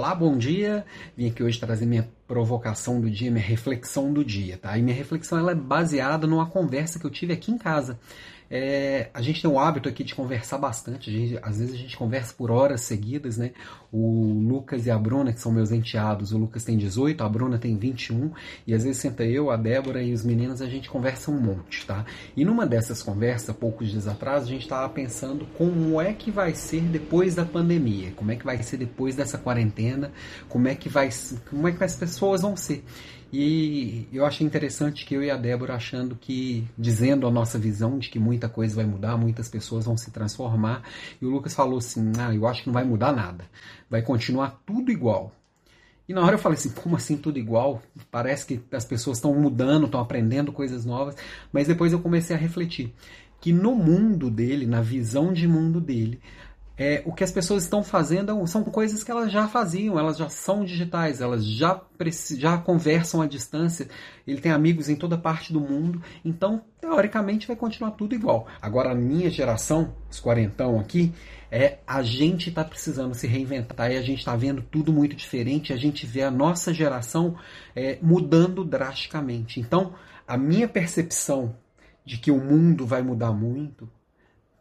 Olá, bom dia. Vim aqui hoje trazer minha provocação do dia, minha reflexão do dia, tá? E minha reflexão ela é baseada numa conversa que eu tive aqui em casa. É, a gente tem o hábito aqui de conversar bastante, gente, às vezes a gente conversa por horas seguidas, né? O Lucas e a Bruna, que são meus enteados, o Lucas tem 18, a Bruna tem 21, e às vezes senta eu, a Débora e os meninos, a gente conversa um monte, tá? E numa dessas conversas, poucos dias atrás, a gente estava pensando como é que vai ser depois da pandemia, como é que vai ser depois dessa quarentena, como é que vai, como é que as pessoas vão ser. E eu achei interessante que eu e a Débora achando que, dizendo a nossa visão de que muita coisa vai mudar, muitas pessoas vão se transformar. E o Lucas falou assim: Ah, eu acho que não vai mudar nada. Vai continuar tudo igual. E na hora eu falei assim: como assim tudo igual? Parece que as pessoas estão mudando, estão aprendendo coisas novas. Mas depois eu comecei a refletir que no mundo dele, na visão de mundo dele, é, o que as pessoas estão fazendo são coisas que elas já faziam, elas já são digitais, elas já, já conversam à distância, ele tem amigos em toda parte do mundo, então, teoricamente, vai continuar tudo igual. Agora, a minha geração, os quarentão aqui, é a gente está precisando se reinventar e a gente está vendo tudo muito diferente, a gente vê a nossa geração é, mudando drasticamente. Então, a minha percepção de que o mundo vai mudar muito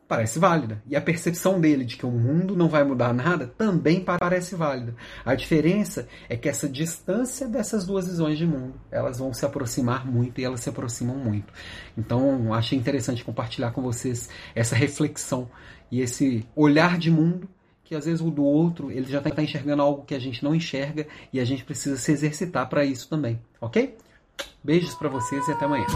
parece válida. E a percepção dele de que o mundo não vai mudar nada também parece válida. A diferença é que essa distância dessas duas visões de mundo, elas vão se aproximar muito e elas se aproximam muito. Então, achei interessante compartilhar com vocês essa reflexão e esse olhar de mundo que às vezes o do outro ele já está enxergando algo que a gente não enxerga e a gente precisa se exercitar para isso também, ok? Beijos para vocês e até amanhã.